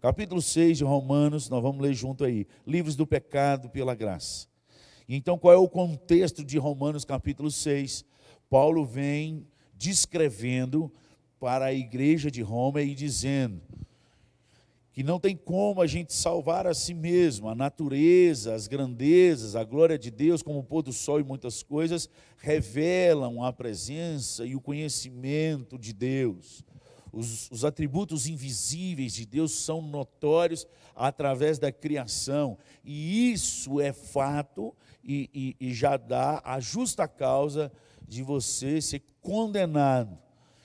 Capítulo 6 de Romanos, nós vamos ler junto aí. Livros do pecado pela graça. Então, qual é o contexto de Romanos capítulo 6? Paulo vem descrevendo para a igreja de Roma e dizendo que não tem como a gente salvar a si mesmo, a natureza, as grandezas, a glória de Deus, como o pôr do sol e muitas coisas, revelam a presença e o conhecimento de Deus. Os, os, atributos invisíveis de Deus são notórios através da criação, e isso é fato e, e, e já dá a justa causa de você ser condenado.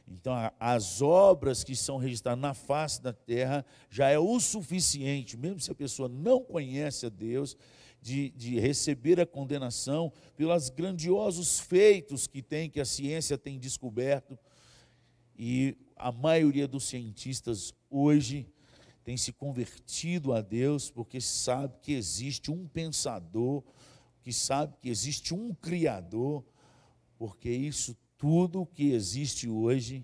Então, as obras que são registradas na face da terra já é o suficiente, mesmo se a pessoa não conhece a Deus, de, de receber a condenação pelos grandiosos feitos que tem, que a ciência tem descoberto. E a maioria dos cientistas hoje tem se convertido a Deus porque sabe que existe um pensador, que sabe que existe um criador, porque isso tudo que existe hoje,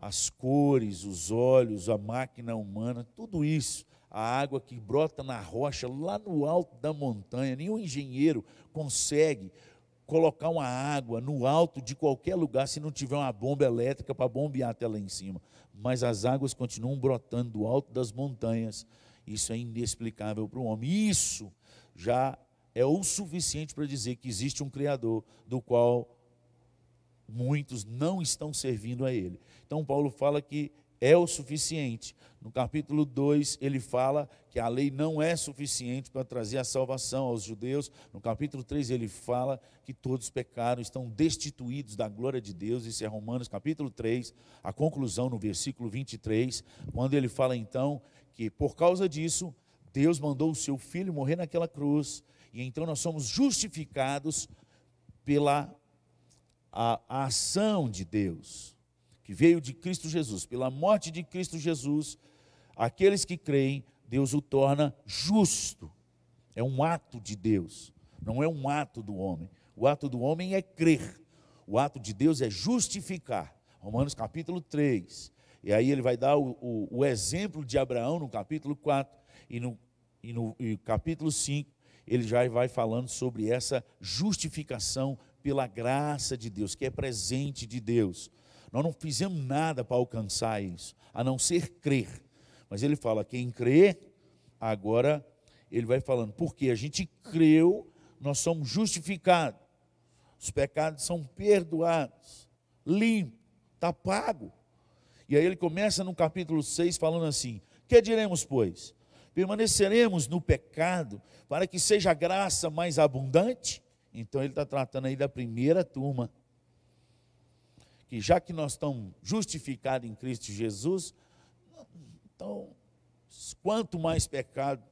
as cores, os olhos, a máquina humana, tudo isso, a água que brota na rocha lá no alto da montanha, nenhum engenheiro consegue colocar uma água no alto de qualquer lugar se não tiver uma bomba elétrica para bombear até lá em cima. Mas as águas continuam brotando do alto das montanhas. Isso é inexplicável para o homem. Isso já é o suficiente para dizer que existe um Criador do qual muitos não estão servindo a Ele. Então, Paulo fala que é o suficiente. No capítulo 2, ele fala que a lei não é suficiente para trazer a salvação aos judeus. No capítulo 3, ele fala que todos pecaram, estão destituídos da glória de Deus. Isso é Romanos capítulo 3, a conclusão no versículo 23, quando ele fala então que por causa disso, Deus mandou o seu filho morrer naquela cruz, e então nós somos justificados pela a, a ação de Deus, que veio de Cristo Jesus, pela morte de Cristo Jesus, aqueles que creem, Deus o torna justo. É um ato de Deus, não é um ato do homem. O ato do homem é crer, o ato de Deus é justificar. Romanos capítulo 3. E aí ele vai dar o, o, o exemplo de Abraão no capítulo 4 e no, e no e capítulo 5 ele já vai falando sobre essa justificação pela graça de Deus, que é presente de Deus. Nós não fizemos nada para alcançar isso, a não ser crer. Mas ele fala: quem crê, agora ele vai falando, porque a gente creu, nós somos justificados, os pecados são perdoados, limpo, está pago. E aí ele começa no capítulo 6 falando assim: Que diremos, pois? Permaneceremos no pecado para que seja a graça mais abundante? Então ele está tratando aí da primeira turma. Que já que nós estamos justificados em Cristo Jesus, então, quanto mais pecado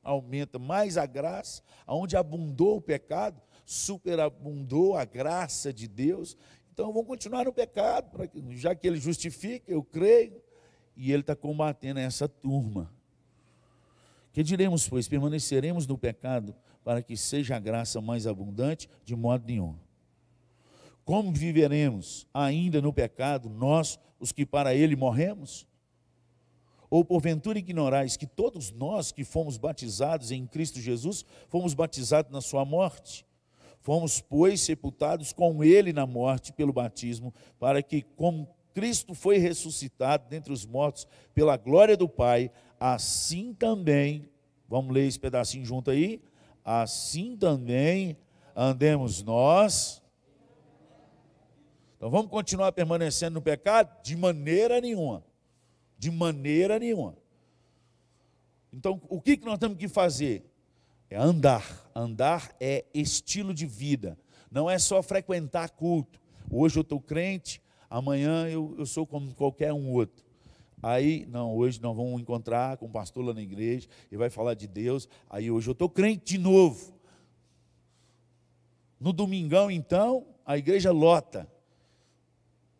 aumenta, mais a graça, aonde abundou o pecado, superabundou a graça de Deus. Então vamos continuar no pecado, já que ele justifica, eu creio, e ele está combatendo essa turma. Que diremos, pois, permaneceremos no pecado para que seja a graça mais abundante? De modo nenhum. Como viveremos ainda no pecado, nós, os que para ele morremos? Ou porventura ignorais que todos nós que fomos batizados em Cristo Jesus, fomos batizados na sua morte? Fomos, pois, sepultados com ele na morte pelo batismo, para que, como Cristo foi ressuscitado dentre os mortos pela glória do Pai, assim também, vamos ler esse pedacinho junto aí, assim também andemos nós. Então vamos continuar permanecendo no pecado? De maneira nenhuma. De maneira nenhuma. Então, o que, que nós temos que fazer? É andar. Andar é estilo de vida. Não é só frequentar culto. Hoje eu estou crente, amanhã eu, eu sou como qualquer um outro. Aí, não, hoje nós vamos encontrar com o pastor lá na igreja e vai falar de Deus. Aí hoje eu estou crente de novo. No domingão, então, a igreja lota.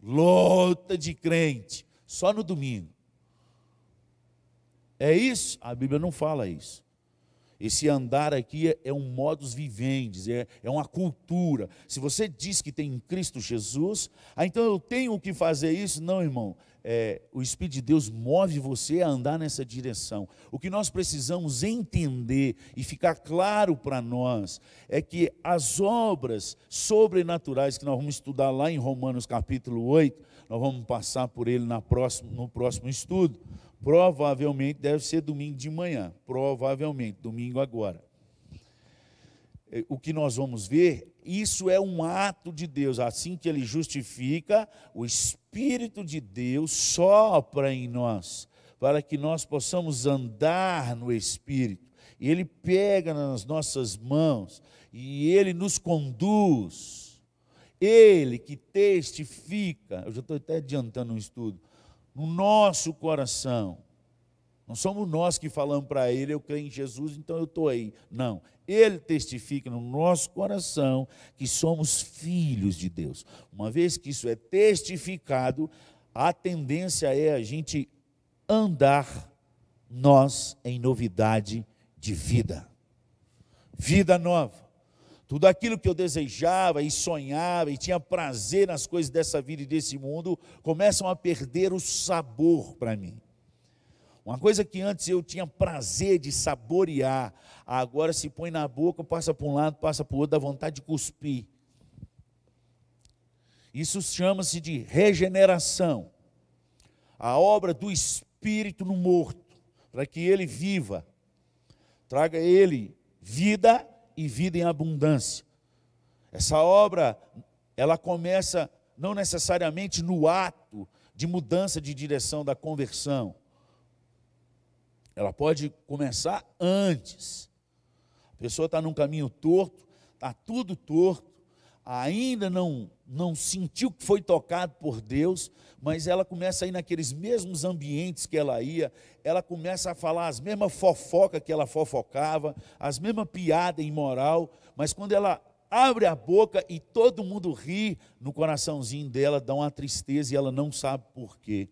Lota de crente. Só no domingo. É isso? A Bíblia não fala isso. Esse andar aqui é, é um modus vivendi, é, é uma cultura. Se você diz que tem em Cristo Jesus, ah, então eu tenho que fazer isso. Não, irmão. É, o Espírito de Deus move você a andar nessa direção. O que nós precisamos entender e ficar claro para nós é que as obras sobrenaturais que nós vamos estudar lá em Romanos capítulo 8, nós vamos passar por ele na próxima, no próximo estudo. Provavelmente deve ser domingo de manhã, provavelmente, domingo agora. É, o que nós vamos ver, isso é um ato de Deus, assim que ele justifica, o Espírito de Deus sopra em nós, para que nós possamos andar no Espírito. E ele pega nas nossas mãos e ele nos conduz. Ele que testifica, eu já estou até adiantando um estudo, no nosso coração. Não somos nós que falamos para ele, eu creio em Jesus, então eu estou aí. Não. Ele testifica no nosso coração que somos filhos de Deus. Uma vez que isso é testificado, a tendência é a gente andar nós em novidade de vida. Vida nova. Tudo aquilo que eu desejava e sonhava e tinha prazer nas coisas dessa vida e desse mundo começam a perder o sabor para mim. Uma coisa que antes eu tinha prazer de saborear, agora se põe na boca, passa para um lado, passa para o outro, dá vontade de cuspir. Isso chama-se de regeneração. A obra do Espírito no morto, para que ele viva, traga ele vida e vida em abundância. Essa obra, ela começa não necessariamente no ato de mudança de direção da conversão. Ela pode começar antes. A pessoa está num caminho torto, está tudo torto, ainda não, não sentiu que foi tocado por Deus, mas ela começa a ir naqueles mesmos ambientes que ela ia, ela começa a falar as mesmas fofocas que ela fofocava, as mesmas piadas imoral, mas quando ela abre a boca e todo mundo ri, no coraçãozinho dela dá uma tristeza e ela não sabe por quê.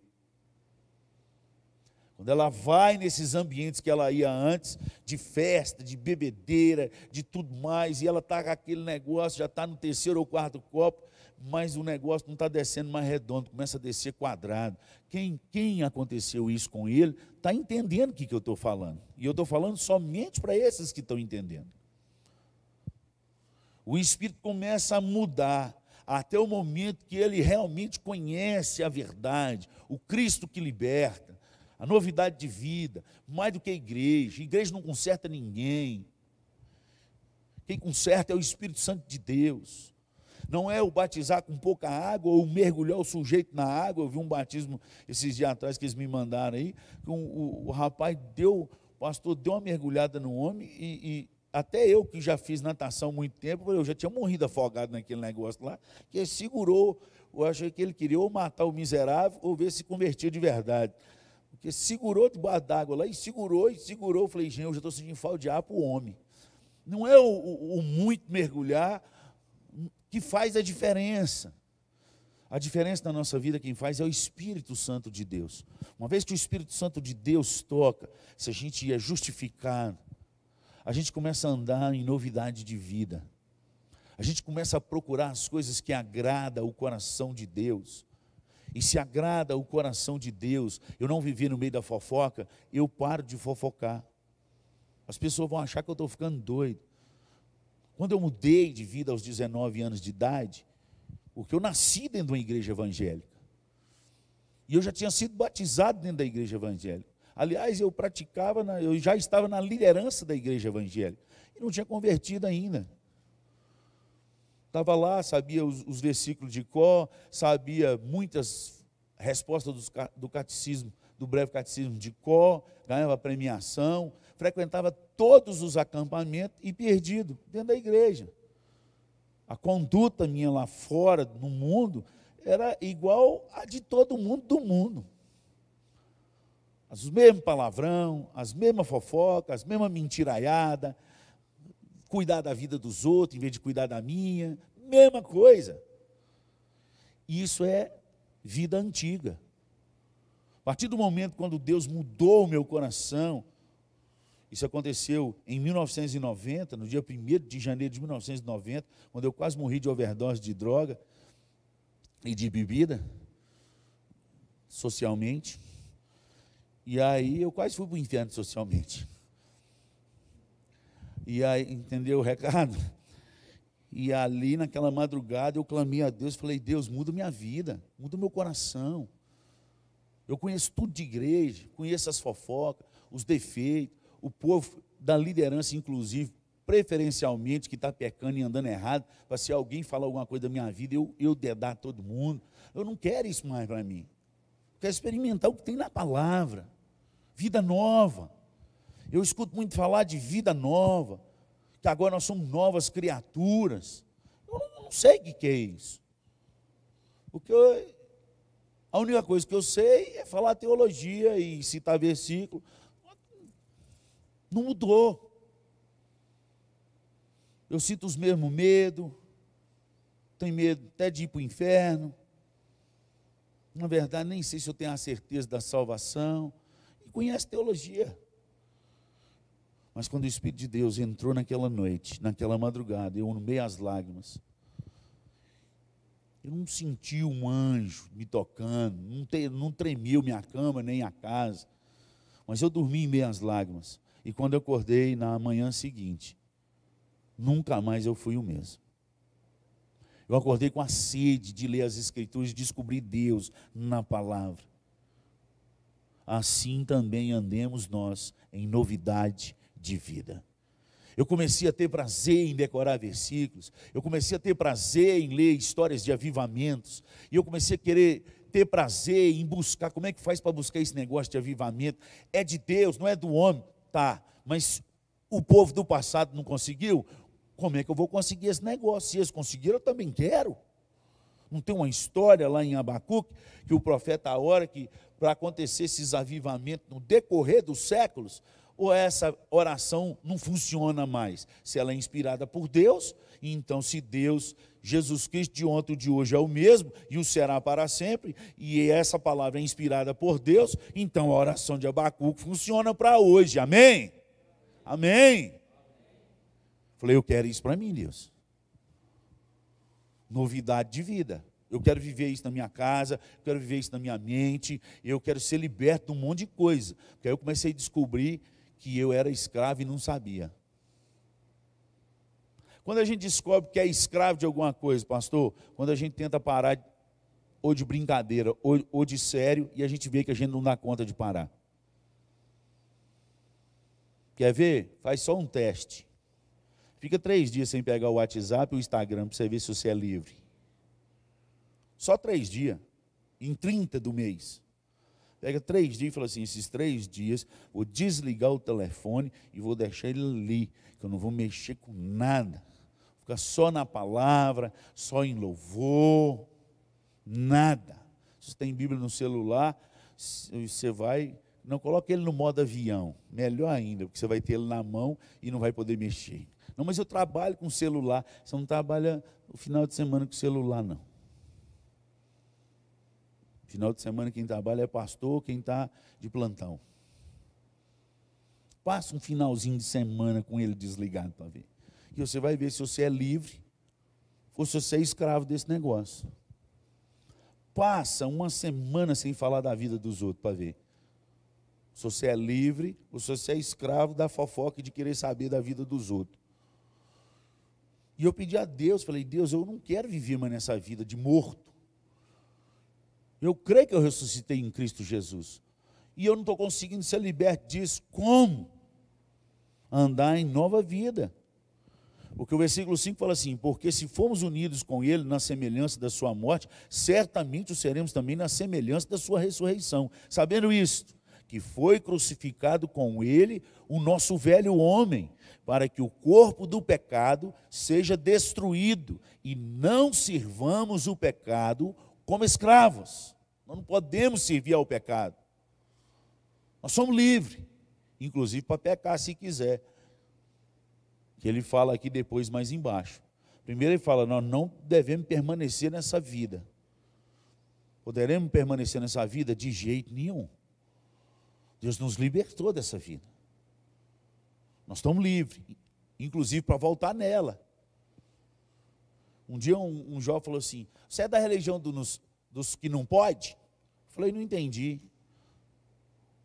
Quando ela vai nesses ambientes que ela ia antes, de festa, de bebedeira, de tudo mais, e ela está com aquele negócio, já está no terceiro ou quarto copo, mas o negócio não está descendo mais redondo, começa a descer quadrado. Quem, quem aconteceu isso com ele, está entendendo o que, que eu estou falando. E eu estou falando somente para esses que estão entendendo. O espírito começa a mudar até o momento que ele realmente conhece a verdade, o Cristo que liberta a novidade de vida, mais do que a igreja. A igreja não conserta ninguém. Quem conserta é o Espírito Santo de Deus. Não é o batizar com pouca água ou mergulhar o sujeito na água. Eu vi um batismo esses dias atrás que eles me mandaram aí. O, o, o rapaz deu, o pastor deu uma mergulhada no homem e, e até eu que já fiz natação muito tempo, eu já tinha morrido afogado naquele negócio lá, que ele segurou, eu achei que ele queria ou matar o miserável ou ver se convertia de verdade. Porque segurou debaixo d'água lá e segurou e segurou. Eu falei, gente, eu já estou sentindo falta de ar para o homem. Não é o, o, o muito mergulhar que faz a diferença. A diferença na nossa vida, quem faz é o Espírito Santo de Deus. Uma vez que o Espírito Santo de Deus toca, se a gente é justificado, a gente começa a andar em novidade de vida. A gente começa a procurar as coisas que agrada o coração de Deus e se agrada o coração de Deus, eu não viver no meio da fofoca, eu paro de fofocar. As pessoas vão achar que eu estou ficando doido. Quando eu mudei de vida aos 19 anos de idade, porque eu nasci dentro de uma igreja evangélica, e eu já tinha sido batizado dentro da igreja evangélica. Aliás, eu praticava, eu já estava na liderança da igreja evangélica, e não tinha convertido ainda. Estava lá, sabia os, os, versículos de Có, sabia muitas respostas do, do catecismo, do breve catecismo de Có, ganhava premiação, frequentava todos os acampamentos e perdido dentro da igreja. A conduta minha lá fora, no mundo, era igual a de todo mundo do mundo. Os mesmos palavrão, as mesmas fofocas, as mesmas mentiraiadas, cuidar da vida dos outros em vez de cuidar da minha, mesma coisa. Isso é vida antiga. A partir do momento quando Deus mudou o meu coração, Isso aconteceu em 1990, no dia 1 de janeiro de 1990, quando eu quase morri de overdose de droga e de bebida, socialmente. E aí eu quase fui para o inferno socialmente. E aí, entendeu o recado? E ali naquela madrugada eu clamei a Deus, falei: Deus, muda minha vida, muda meu coração. Eu conheço tudo de igreja, conheço as fofocas, os defeitos, o povo da liderança, inclusive, preferencialmente, que está pecando e andando errado, para se alguém falar alguma coisa da minha vida, eu, eu dedar todo mundo. Eu não quero isso mais para mim. Eu quero experimentar o que tem na palavra. Vida nova. Eu escuto muito falar de vida nova, que agora nós somos novas criaturas. Eu não sei o que é isso. Porque eu, a única coisa que eu sei é falar teologia e citar versículo. Não mudou. Eu sinto os mesmos medos, tenho medo até de ir para o inferno. Na verdade, nem sei se eu tenho a certeza da salvação. E conhece teologia. Mas quando o Espírito de Deus entrou naquela noite, naquela madrugada, eu no meio as lágrimas, eu não senti um anjo me tocando, não, te, não tremeu minha cama nem a casa, mas eu dormi em lágrimas. E quando eu acordei na manhã seguinte, nunca mais eu fui o mesmo. Eu acordei com a sede de ler as Escrituras, de descobrir Deus na palavra. Assim também andemos nós em novidade de vida. Eu comecei a ter prazer em decorar versículos, eu comecei a ter prazer em ler histórias de avivamentos, e eu comecei a querer ter prazer em buscar. Como é que faz para buscar esse negócio de avivamento? É de Deus, não é do homem, tá? Mas o povo do passado não conseguiu. Como é que eu vou conseguir esse negócio? Se eles conseguiram, eu também quero. Não tem uma história lá em Abacuque que o profeta a hora que para acontecer esses avivamentos no decorrer dos séculos, ou essa oração não funciona mais? Se ela é inspirada por Deus, então se Deus, Jesus Cristo de ontem e de hoje é o mesmo e o será para sempre, e essa palavra é inspirada por Deus, então a oração de Abacuque funciona para hoje. Amém? Amém. Falei, eu quero isso para mim, Deus. Novidade de vida. Eu quero viver isso na minha casa, eu quero viver isso na minha mente, eu quero ser liberto de um monte de coisa. Porque aí eu comecei a descobrir que eu era escravo e não sabia. Quando a gente descobre que é escravo de alguma coisa, pastor, quando a gente tenta parar ou de brincadeira ou, ou de sério e a gente vê que a gente não dá conta de parar. Quer ver? Faz só um teste. Fica três dias sem pegar o WhatsApp e o Instagram para você ver se você é livre. Só três dias. Em 30 do mês. Pega três dias e fala assim: esses três dias vou desligar o telefone e vou deixar ele ali, que eu não vou mexer com nada. Fica só na palavra, só em louvor, nada. Se você tem Bíblia no celular, você vai. Não coloque ele no modo avião, melhor ainda, porque você vai ter ele na mão e não vai poder mexer. Não, mas eu trabalho com celular. Você não trabalha o final de semana com celular, não. Final de semana quem trabalha é pastor, quem está de plantão. Passa um finalzinho de semana com ele desligado para ver. E você vai ver se você é livre ou se você é escravo desse negócio. Passa uma semana sem falar da vida dos outros para ver. Se você é livre ou se você é escravo da fofoca e de querer saber da vida dos outros. E eu pedi a Deus, falei, Deus, eu não quero viver mais nessa vida de morto. Eu creio que eu ressuscitei em Cristo Jesus. E eu não estou conseguindo ser liberto disso. Como? Andar em nova vida. Porque o versículo 5 fala assim: Porque se formos unidos com Ele na semelhança da Sua morte, certamente o seremos também na semelhança da Sua ressurreição. Sabendo isto, que foi crucificado com Ele o nosso velho homem, para que o corpo do pecado seja destruído e não sirvamos o pecado como escravos. Nós não podemos servir ao pecado. Nós somos livres, inclusive para pecar se quiser. Que ele fala aqui depois mais embaixo. Primeiro ele fala: nós não devemos permanecer nessa vida. Poderemos permanecer nessa vida de jeito nenhum. Deus nos libertou dessa vida. Nós estamos livres, inclusive para voltar nela. Um dia um, um jovem falou assim: Você é da religião dos, dos que não pode? Eu falei: Não entendi.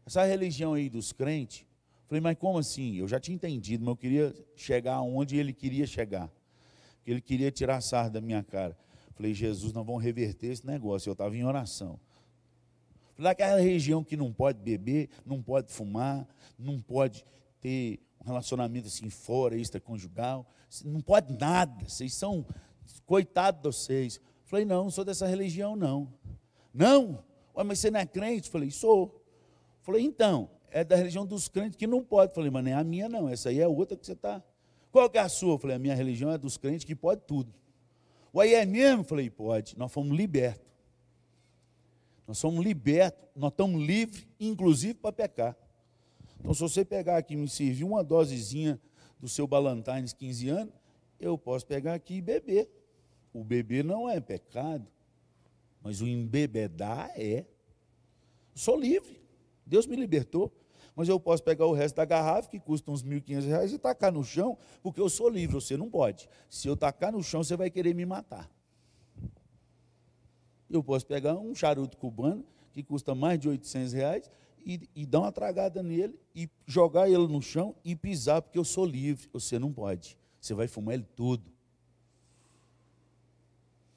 Essa religião aí dos crentes. Eu falei: Mas como assim? Eu já tinha entendido, mas eu queria chegar onde ele queria chegar. Porque ele queria tirar sarro da minha cara. Eu falei: Jesus, nós vamos reverter esse negócio. Eu estava em oração. Falei: Aquela região que não pode beber, não pode fumar, não pode ter um relacionamento assim fora, extraconjugal, não pode nada. Vocês são coitado de vocês. Falei, não, não sou dessa religião, não. Não? Ué, mas você não é crente? Falei, sou. Falei, então, é da religião dos crentes que não pode. Falei, mas não é a minha, não. Essa aí é outra que você está. Qual que é a sua? Falei, a minha religião é dos crentes que pode tudo. Ué, é mesmo? Falei, pode. Nós fomos libertos. Nós somos libertos, nós estamos livres, inclusive para pecar. Então, se você pegar aqui e me servir uma dosezinha do seu Ballantines 15 anos, eu posso pegar aqui e beber. O beber não é pecado, mas o embebedar é. Sou livre. Deus me libertou. Mas eu posso pegar o resto da garrafa, que custa uns R$ 1.500, e tacar no chão, porque eu sou livre, você não pode. Se eu tacar no chão, você vai querer me matar. Eu posso pegar um charuto cubano, que custa mais de 800 reais, e, e dar uma tragada nele, e jogar ele no chão e pisar, porque eu sou livre, você não pode. Você vai fumar ele todo.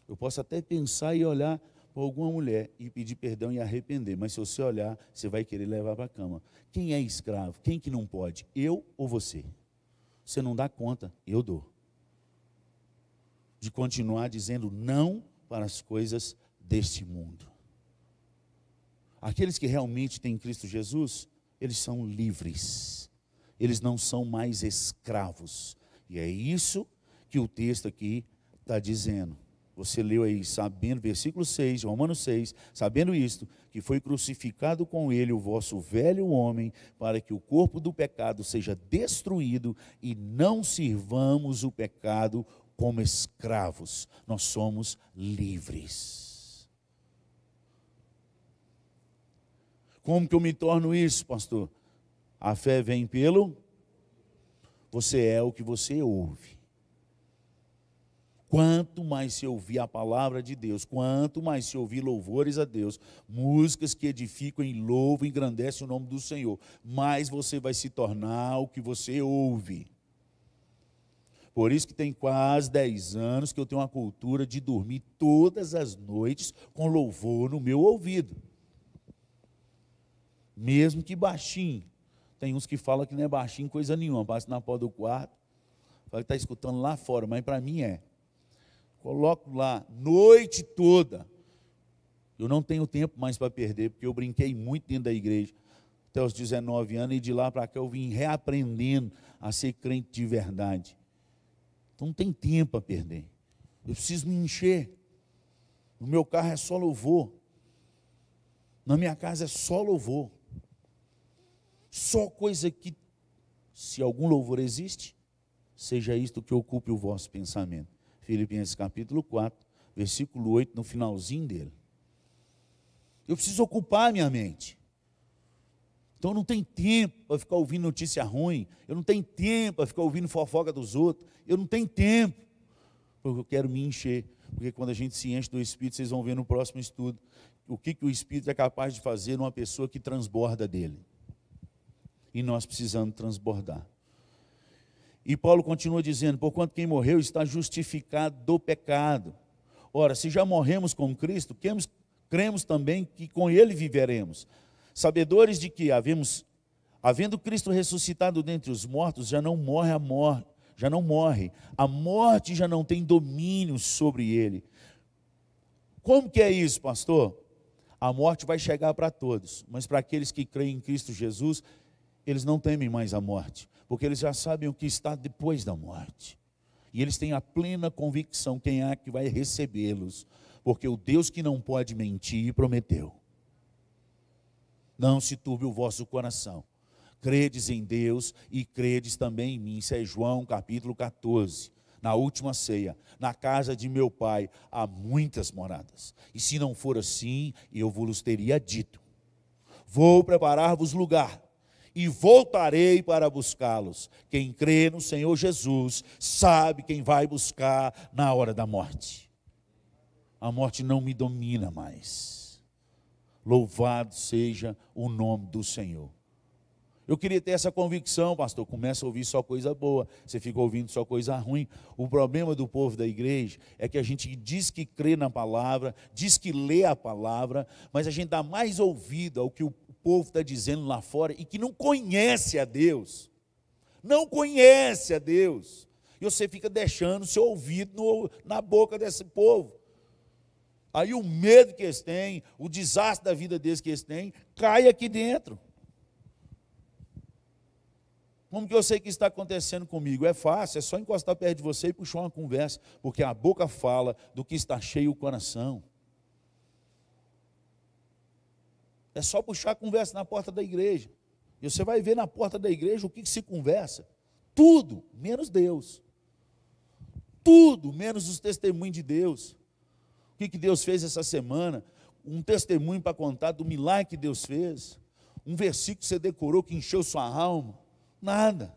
Eu posso até pensar e olhar para alguma mulher e pedir perdão e arrepender, mas se você olhar, você vai querer levar para a cama. Quem é escravo? Quem que não pode? Eu ou você? Você não dá conta, eu dou. De continuar dizendo não para as coisas deste mundo. Aqueles que realmente têm Cristo Jesus, eles são livres. Eles não são mais escravos. E é isso que o texto aqui está dizendo. Você leu aí, sabendo, versículo 6, Romanos 6, sabendo isto, que foi crucificado com ele o vosso velho homem, para que o corpo do pecado seja destruído e não sirvamos o pecado como escravos. Nós somos livres. Como que eu me torno isso, pastor? A fé vem pelo você é o que você ouve. Quanto mais se ouvir a palavra de Deus, quanto mais se ouvir louvores a Deus, músicas que edificam e louvam engrandecem o nome do Senhor, mais você vai se tornar o que você ouve. Por isso que tem quase 10 anos que eu tenho uma cultura de dormir todas as noites com louvor no meu ouvido. Mesmo que baixinho. Tem uns que falam que não é baixinho coisa nenhuma, passa na porta do quarto, fala que está escutando lá fora, mas para mim é. Coloco lá, noite toda. Eu não tenho tempo mais para perder, porque eu brinquei muito dentro da igreja, até os 19 anos, e de lá para cá eu vim reaprendendo a ser crente de verdade. Então não tem tempo para perder. Eu preciso me encher. No meu carro é só louvor. Na minha casa é só louvor. Só coisa que, se algum louvor existe, seja isto que ocupe o vosso pensamento. Filipenses capítulo 4, versículo 8, no finalzinho dele. Eu preciso ocupar minha mente. Então não tem tempo para ficar ouvindo notícia ruim, eu não tenho tempo para ficar ouvindo fofoca dos outros, eu não tenho tempo, porque eu quero me encher. Porque quando a gente se enche do Espírito, vocês vão ver no próximo estudo o que, que o Espírito é capaz de fazer numa pessoa que transborda dele e nós precisamos transbordar. E Paulo continua dizendo: porquanto quem morreu está justificado do pecado. Ora, se já morremos com Cristo, cremos, cremos também que com Ele viveremos. Sabedores de que havemos, havendo Cristo ressuscitado dentre os mortos, já não morre a morte, já não morre. A morte já não tem domínio sobre ele. Como que é isso, pastor? A morte vai chegar para todos, mas para aqueles que creem em Cristo Jesus, eles não temem mais a morte, porque eles já sabem o que está depois da morte. E eles têm a plena convicção quem é que vai recebê-los, porque o Deus que não pode mentir prometeu. Não se turbe o vosso coração. Credes em Deus e credes também em mim. Isso é João capítulo 14. Na última ceia, na casa de meu pai há muitas moradas. E se não for assim, eu vos teria dito: Vou preparar-vos lugar e voltarei para buscá-los. Quem crê no Senhor Jesus sabe quem vai buscar na hora da morte. A morte não me domina mais. Louvado seja o nome do Senhor. Eu queria ter essa convicção, pastor. Começa a ouvir só coisa boa, você fica ouvindo só coisa ruim. O problema do povo da igreja é que a gente diz que crê na palavra, diz que lê a palavra, mas a gente dá mais ouvido ao que o povo está dizendo lá fora e que não conhece a Deus. Não conhece a Deus. E você fica deixando seu ouvido no, na boca desse povo. Aí o medo que eles têm, o desastre da vida deles que eles têm, cai aqui dentro. Como que eu sei que está acontecendo comigo? É fácil, é só encostar perto de você e puxar uma conversa, porque a boca fala do que está cheio o coração. É só puxar a conversa na porta da igreja. E você vai ver na porta da igreja o que, que se conversa. Tudo, menos Deus. Tudo, menos os testemunhos de Deus. O que, que Deus fez essa semana? Um testemunho para contar do milagre que Deus fez. Um versículo que você decorou que encheu sua alma Nada.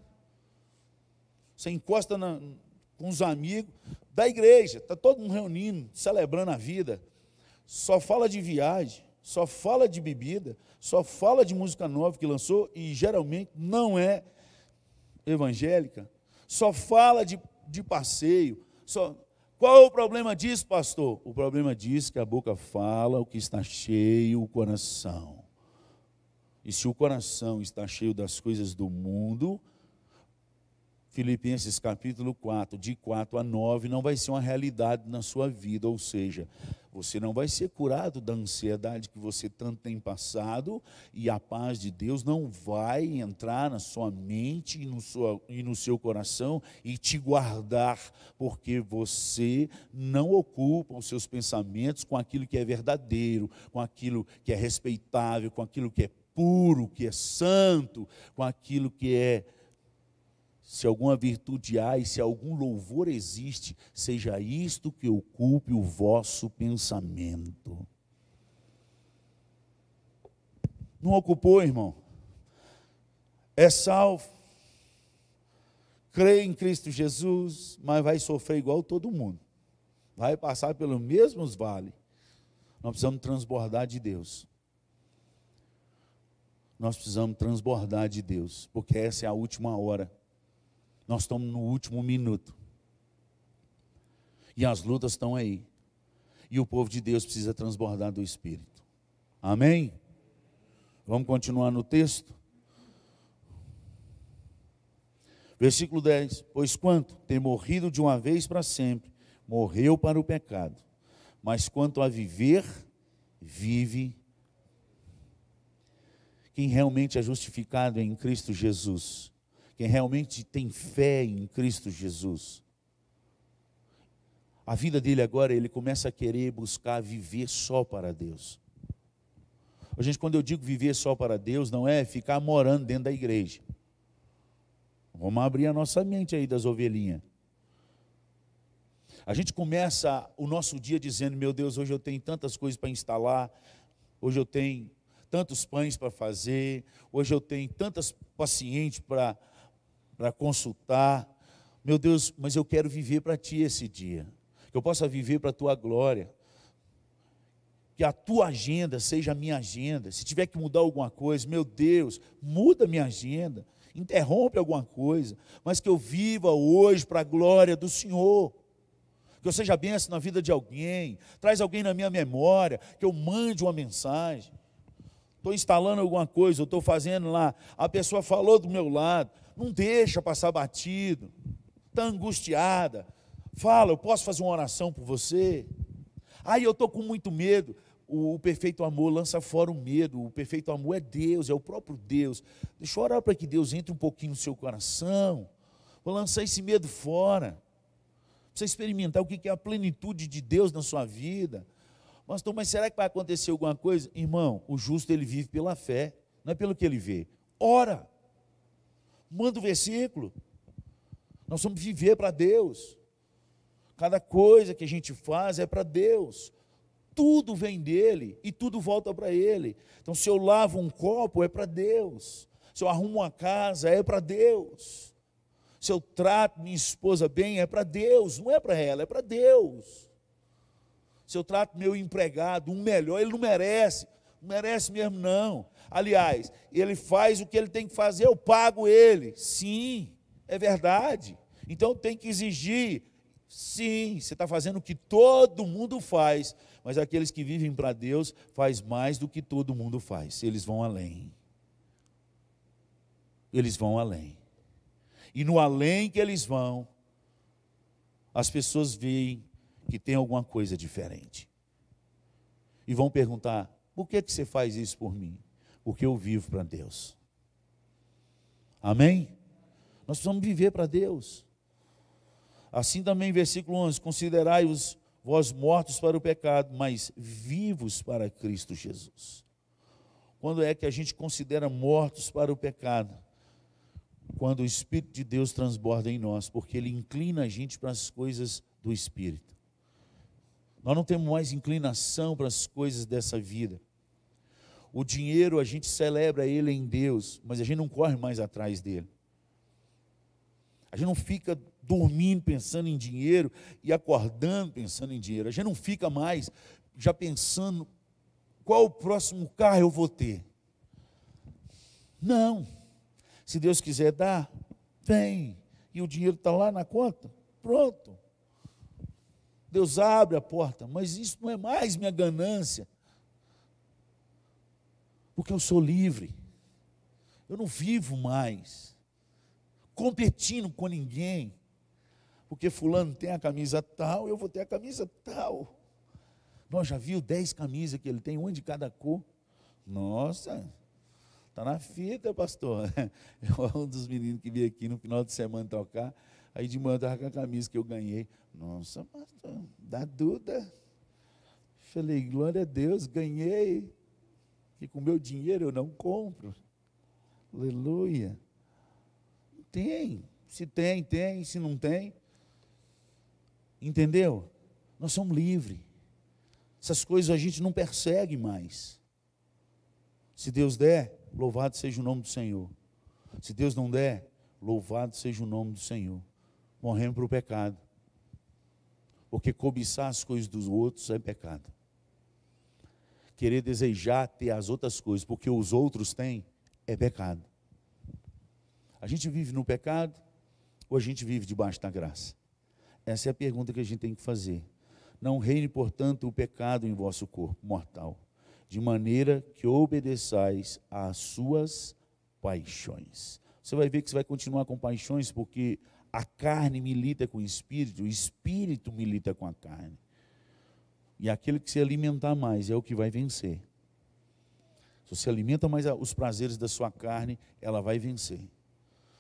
Você encosta na, com os amigos da igreja, está todo mundo reunindo, celebrando a vida. Só fala de viagem, só fala de bebida, só fala de música nova que lançou e geralmente não é evangélica. Só fala de, de passeio. Só... Qual é o problema disso, pastor? O problema disso é que a boca fala o que está cheio o coração. E se o coração está cheio das coisas do mundo, Filipenses capítulo 4, de 4 a 9, não vai ser uma realidade na sua vida, ou seja, você não vai ser curado da ansiedade que você tanto tem passado, e a paz de Deus não vai entrar na sua mente e no, e no seu coração e te guardar, porque você não ocupa os seus pensamentos com aquilo que é verdadeiro, com aquilo que é respeitável, com aquilo que é puro, que é santo, com aquilo que é. Se alguma virtude há e se algum louvor existe, seja isto que ocupe o vosso pensamento. Não ocupou, irmão? É salvo. Crê em Cristo Jesus, mas vai sofrer igual todo mundo. Vai passar pelos mesmos vales. Nós precisamos transbordar de Deus nós precisamos transbordar de Deus, porque essa é a última hora. Nós estamos no último minuto. E as lutas estão aí. E o povo de Deus precisa transbordar do Espírito. Amém? Vamos continuar no texto? Versículo 10: Pois quanto tem morrido de uma vez para sempre, morreu para o pecado, mas quanto a viver, vive quem realmente é justificado em Cristo Jesus, quem realmente tem fé em Cristo Jesus, a vida dele agora, ele começa a querer buscar viver só para Deus. A gente, quando eu digo viver só para Deus, não é ficar morando dentro da igreja. Vamos abrir a nossa mente aí das ovelhinhas. A gente começa o nosso dia dizendo: Meu Deus, hoje eu tenho tantas coisas para instalar, hoje eu tenho tantos pães para fazer, hoje eu tenho tantas pacientes para consultar. Meu Deus, mas eu quero viver para ti esse dia, que eu possa viver para a tua glória, que a tua agenda seja a minha agenda. Se tiver que mudar alguma coisa, meu Deus, muda minha agenda, interrompe alguma coisa, mas que eu viva hoje para a glória do Senhor. Que eu seja benção na vida de alguém, traz alguém na minha memória, que eu mande uma mensagem. Estou instalando alguma coisa, estou fazendo lá, a pessoa falou do meu lado, não deixa passar batido, está angustiada, fala, eu posso fazer uma oração por você? Aí eu estou com muito medo. O, o, perfeito amor lança fora o medo, o perfeito amor é Deus, é o próprio Deus. Deixa eu orar para que Deus entre um pouquinho no seu coração, vou lançar esse medo fora, para você experimentar o que é a plenitude de Deus na sua vida. Pastor, mas será que vai acontecer alguma coisa? Irmão, o justo ele vive pela fé, não é pelo que ele vê. Ora, manda o versículo. Nós vamos viver para Deus. Cada coisa que a gente faz é para Deus. Tudo vem dele e tudo volta para ele. Então, se eu lavo um copo, é para Deus. Se eu arrumo uma casa, é para Deus. Se eu trato minha esposa bem, é para Deus, não é para ela, é para Deus. Se eu trato meu empregado um melhor, ele não merece, não merece mesmo não. Aliás, ele faz o que ele tem que fazer, eu pago ele. Sim, é verdade. Então tem que exigir. Sim, você está fazendo o que todo mundo faz, mas aqueles que vivem para Deus faz mais do que todo mundo faz. Eles vão além. Eles vão além. E no além que eles vão, as pessoas veem que tem alguma coisa diferente. E vão perguntar: por que, que você faz isso por mim? Porque eu vivo para Deus. Amém? Nós precisamos viver para Deus. Assim também, versículo 11: Considerai-os vós mortos para o pecado, mas vivos para Cristo Jesus. Quando é que a gente considera mortos para o pecado? Quando o Espírito de Deus transborda em nós, porque ele inclina a gente para as coisas do Espírito. Nós não temos mais inclinação para as coisas dessa vida. O dinheiro a gente celebra ele em Deus, mas a gente não corre mais atrás dele. A gente não fica dormindo pensando em dinheiro e acordando pensando em dinheiro. A gente não fica mais já pensando qual o próximo carro eu vou ter. Não. Se Deus quiser dar, vem. E o dinheiro está lá na conta, pronto. Deus abre a porta, mas isso não é mais minha ganância. Porque eu sou livre. Eu não vivo mais competindo com ninguém. Porque fulano tem a camisa tal, eu vou ter a camisa tal. Nós já viu dez camisas que ele tem, uma de cada cor. Nossa, está na fita, pastor. um dos meninos que veio aqui no final de semana tocar, aí de manhã estava com a camisa que eu ganhei. Nossa, pastor, da Duda. Falei, glória a Deus, ganhei. E com meu dinheiro eu não compro. Aleluia. Tem. Se tem, tem. Se não tem. Entendeu? Nós somos livres. Essas coisas a gente não persegue mais. Se Deus der, louvado seja o nome do Senhor. Se Deus não der, louvado seja o nome do Senhor. Morremos para o pecado. Porque cobiçar as coisas dos outros é pecado. Querer desejar ter as outras coisas porque os outros têm é pecado. A gente vive no pecado ou a gente vive debaixo da graça? Essa é a pergunta que a gente tem que fazer. Não reine, portanto, o pecado em vosso corpo mortal, de maneira que obedeçais às suas paixões. Você vai ver que você vai continuar com paixões, porque a carne milita com o espírito, o espírito milita com a carne. E aquele que se alimentar mais é o que vai vencer. Se você alimenta mais os prazeres da sua carne, ela vai vencer.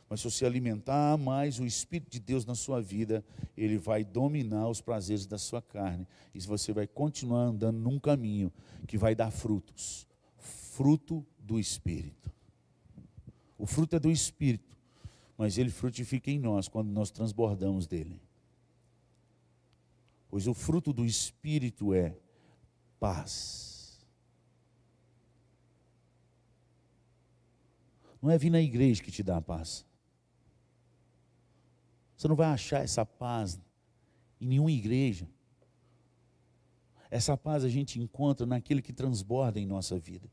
Mas se você alimentar mais o Espírito de Deus na sua vida, ele vai dominar os prazeres da sua carne. E você vai continuar andando num caminho que vai dar frutos fruto do Espírito. O fruto é do Espírito mas ele frutifica em nós quando nós transbordamos dele. Pois o fruto do Espírito é paz. Não é vir na igreja que te dá a paz. Você não vai achar essa paz em nenhuma igreja. Essa paz a gente encontra naquele que transborda em nossa vida.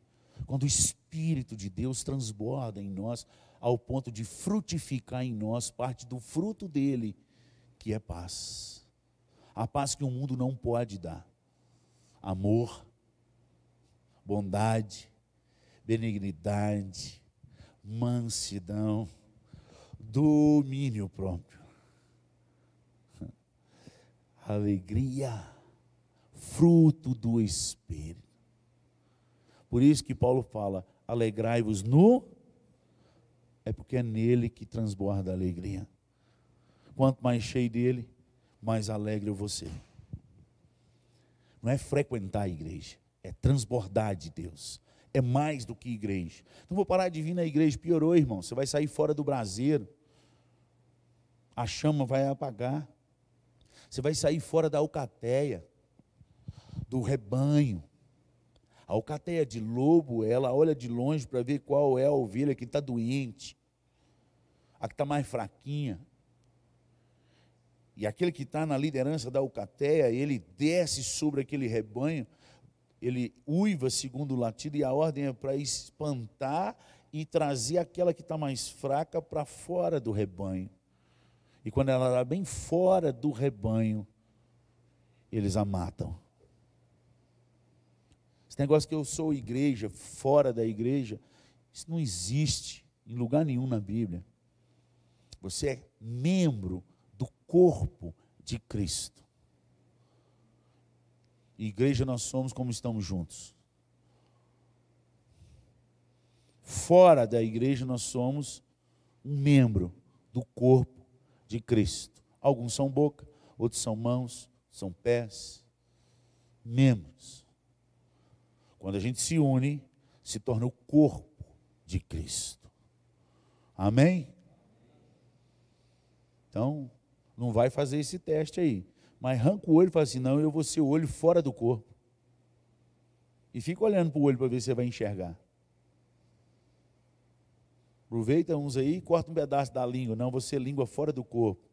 Quando o Espírito de Deus transborda em nós, ao ponto de frutificar em nós parte do fruto dele, que é paz. A paz que o mundo não pode dar. Amor, bondade, benignidade, mansidão, domínio próprio. Alegria, fruto do Espírito. Por isso que Paulo fala: alegrai-vos no é porque é nele que transborda a alegria. Quanto mais cheio dele, mais alegre eu vou ser. Não é frequentar a igreja, é transbordar de Deus. É mais do que igreja. Não vou parar de vir na igreja, piorou, irmão. Você vai sair fora do braseiro, a chama vai apagar. Você vai sair fora da alcateia, do rebanho. A alcateia de lobo, ela olha de longe para ver qual é a ovelha que está doente, a que está mais fraquinha. E aquele que está na liderança da alcateia, ele desce sobre aquele rebanho, ele uiva segundo o latido, e a ordem é para espantar e trazer aquela que está mais fraca para fora do rebanho. E quando ela está bem fora do rebanho, eles a matam. Esse negócio que eu sou igreja, fora da igreja, isso não existe em lugar nenhum na Bíblia. Você é membro do corpo de Cristo. Igreja nós somos como estamos juntos. Fora da igreja nós somos um membro do corpo de Cristo. Alguns são boca, outros são mãos, são pés, membros. Quando a gente se une, se torna o corpo de Cristo. Amém? Então, não vai fazer esse teste aí. Mas arranca o olho e fala assim: não, eu vou ser o olho fora do corpo. E fica olhando para o olho para ver se você vai enxergar. Aproveita uns aí e corta um pedaço da língua. Não, você língua fora do corpo.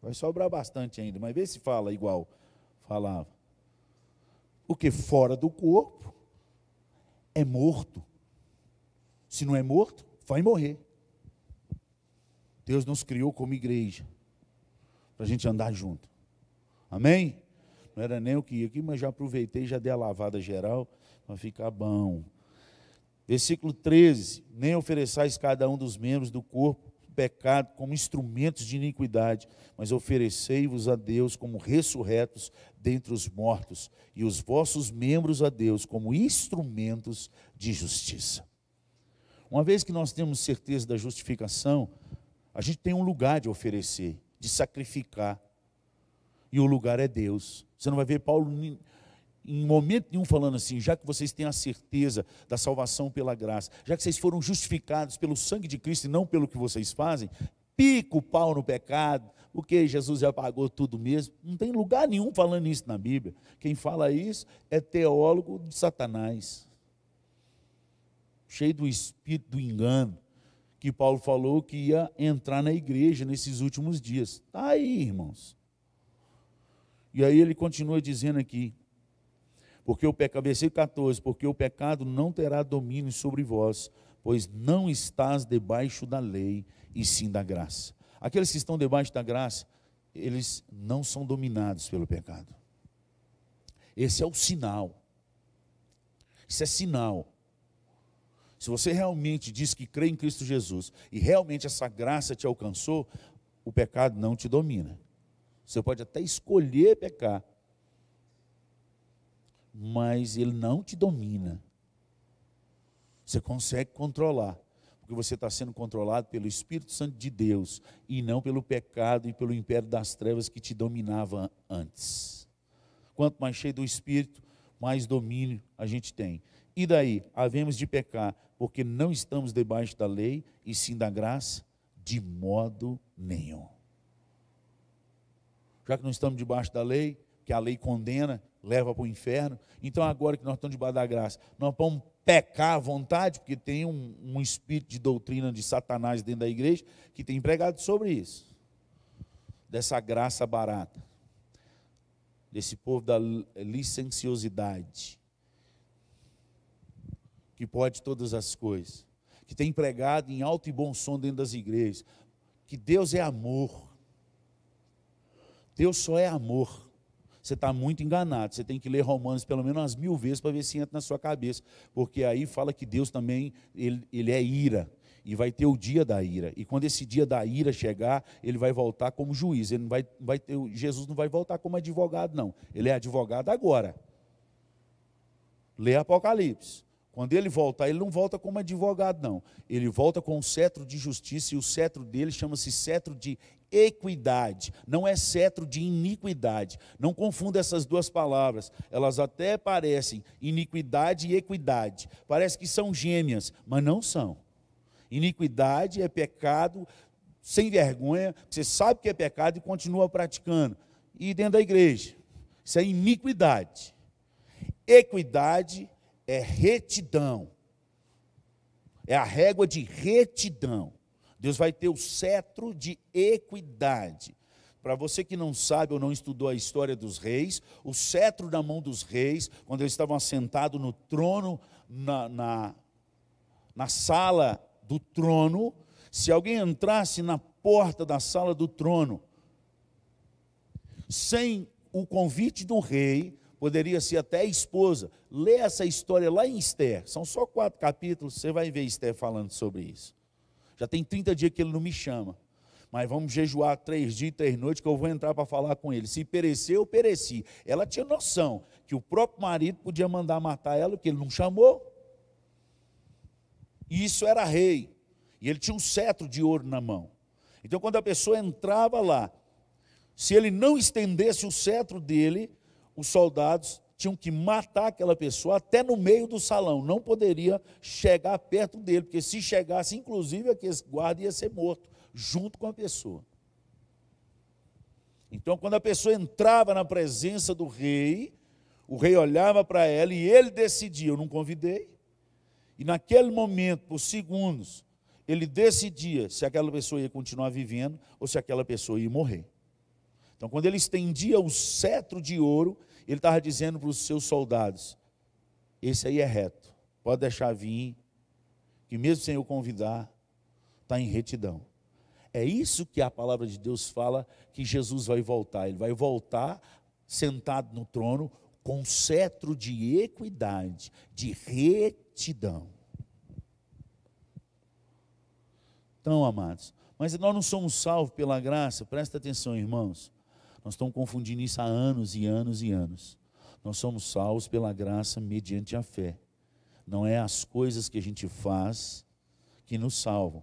Vai sobrar bastante ainda, mas vê se fala igual falava. Porque fora do corpo é morto. Se não é morto, vai morrer. Deus nos criou como igreja para a gente andar junto. Amém? Não era nem o que ia aqui, mas já aproveitei, já dei a lavada geral para ficar bom. Versículo 13: Nem ofereçais cada um dos membros do corpo pecado como instrumentos de iniquidade, mas oferecei-vos a Deus como ressurretos dentre os mortos, e os vossos membros a Deus como instrumentos de justiça. Uma vez que nós temos certeza da justificação, a gente tem um lugar de oferecer, de sacrificar, e o lugar é Deus. Você não vai ver Paulo em momento nenhum falando assim, já que vocês têm a certeza da salvação pela graça, já que vocês foram justificados pelo sangue de Cristo e não pelo que vocês fazem, pica o pau no pecado, porque Jesus já pagou tudo mesmo. Não tem lugar nenhum falando isso na Bíblia. Quem fala isso é teólogo de Satanás, cheio do espírito do engano, que Paulo falou que ia entrar na igreja nesses últimos dias. Está aí, irmãos. E aí ele continua dizendo aqui, porque o pecado, versículo 14, porque o pecado não terá domínio sobre vós, pois não estás debaixo da lei, e sim da graça. Aqueles que estão debaixo da graça, eles não são dominados pelo pecado. Esse é o sinal. Isso é sinal. Se você realmente diz que crê em Cristo Jesus e realmente essa graça te alcançou, o pecado não te domina. Você pode até escolher pecar, mas ele não te domina. Você consegue controlar, porque você está sendo controlado pelo Espírito Santo de Deus e não pelo pecado e pelo império das trevas que te dominava antes. Quanto mais cheio do Espírito, mais domínio a gente tem. E daí? Havemos de pecar, porque não estamos debaixo da lei, e sim da graça, de modo nenhum. Já que não estamos debaixo da lei, que a lei condena, leva para o inferno. Então, agora que nós estamos debaixo da graça, nós vamos pecar à vontade, porque tem um, um espírito de doutrina de Satanás dentro da igreja que tem pregado sobre isso, dessa graça barata, desse povo da licenciosidade, que pode todas as coisas, que tem pregado em alto e bom som dentro das igrejas, que Deus é amor. Deus só é amor você está muito enganado. Você tem que ler Romanos pelo menos umas mil vezes para ver se entra na sua cabeça. Porque aí fala que Deus também, ele, ele é ira. E vai ter o dia da ira. E quando esse dia da ira chegar, ele vai voltar como juiz. Ele não vai, vai ter, Jesus não vai voltar como advogado, não. Ele é advogado agora. Lê Apocalipse. Quando ele voltar, ele não volta como advogado, não. Ele volta com um cetro de justiça, e o cetro dele chama-se cetro de equidade, não é cetro de iniquidade. Não confunda essas duas palavras, elas até parecem iniquidade e equidade. Parece que são gêmeas, mas não são. Iniquidade é pecado sem vergonha, você sabe que é pecado e continua praticando. E dentro da igreja, isso é iniquidade. Equidade é retidão. É a régua de retidão. Deus vai ter o cetro de equidade. Para você que não sabe ou não estudou a história dos reis, o cetro na mão dos reis, quando eles estavam assentados no trono, na, na, na sala do trono, se alguém entrasse na porta da sala do trono, sem o convite do rei, poderia ser até a esposa. Lê essa história lá em Esther, são só quatro capítulos, você vai ver Esther falando sobre isso. Já tem 30 dias que ele não me chama mas vamos jejuar três dias e três noites que eu vou entrar para falar com ele. Se perecer, eu pereci. Ela tinha noção que o próprio marido podia mandar matar ela, porque ele não chamou. E isso era rei. E ele tinha um cetro de ouro na mão. Então, quando a pessoa entrava lá, se ele não estendesse o cetro dele, os soldados tinham que matar aquela pessoa até no meio do salão. Não poderia chegar perto dele, porque se chegasse, inclusive, aquele guarda ia ser morto junto com a pessoa. Então, quando a pessoa entrava na presença do rei, o rei olhava para ela e ele decidia: eu não convidei. E naquele momento, por segundos, ele decidia se aquela pessoa ia continuar vivendo ou se aquela pessoa ia morrer. Então, quando ele estendia o cetro de ouro, ele estava dizendo para os seus soldados: esse aí é reto, pode deixar vir, que mesmo sem eu convidar, está em retidão. É isso que a palavra de Deus fala que Jesus vai voltar. Ele vai voltar sentado no trono com cetro de equidade, de retidão. Então, amados, mas nós não somos salvos pela graça, presta atenção, irmãos. Nós estamos confundindo isso há anos e anos e anos. Nós somos salvos pela graça mediante a fé. Não é as coisas que a gente faz que nos salvam.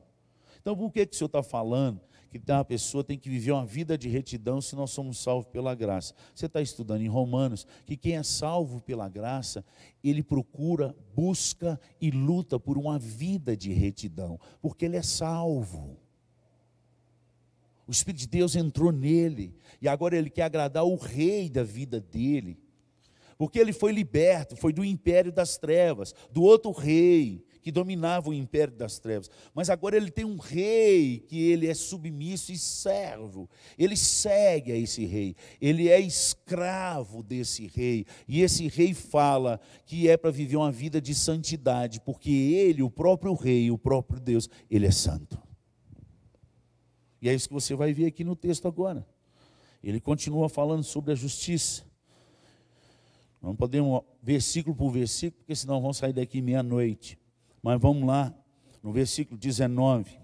Então, por que, que o Senhor está falando que uma pessoa tem que viver uma vida de retidão se nós somos salvos pela graça? Você está estudando em Romanos que quem é salvo pela graça, ele procura, busca e luta por uma vida de retidão, porque ele é salvo. O Espírito de Deus entrou nele e agora ele quer agradar o rei da vida dele. Porque ele foi liberto, foi do império das trevas, do outro rei, que dominava o império das trevas. Mas agora ele tem um rei que ele é submisso e servo. Ele segue a esse rei. Ele é escravo desse rei. E esse rei fala que é para viver uma vida de santidade, porque ele, o próprio rei, o próprio Deus, ele é santo. E é isso que você vai ver aqui no texto agora. Ele continua falando sobre a justiça. Não podemos versículo por versículo, porque senão vão sair daqui meia-noite. Mas vamos lá, no versículo 19.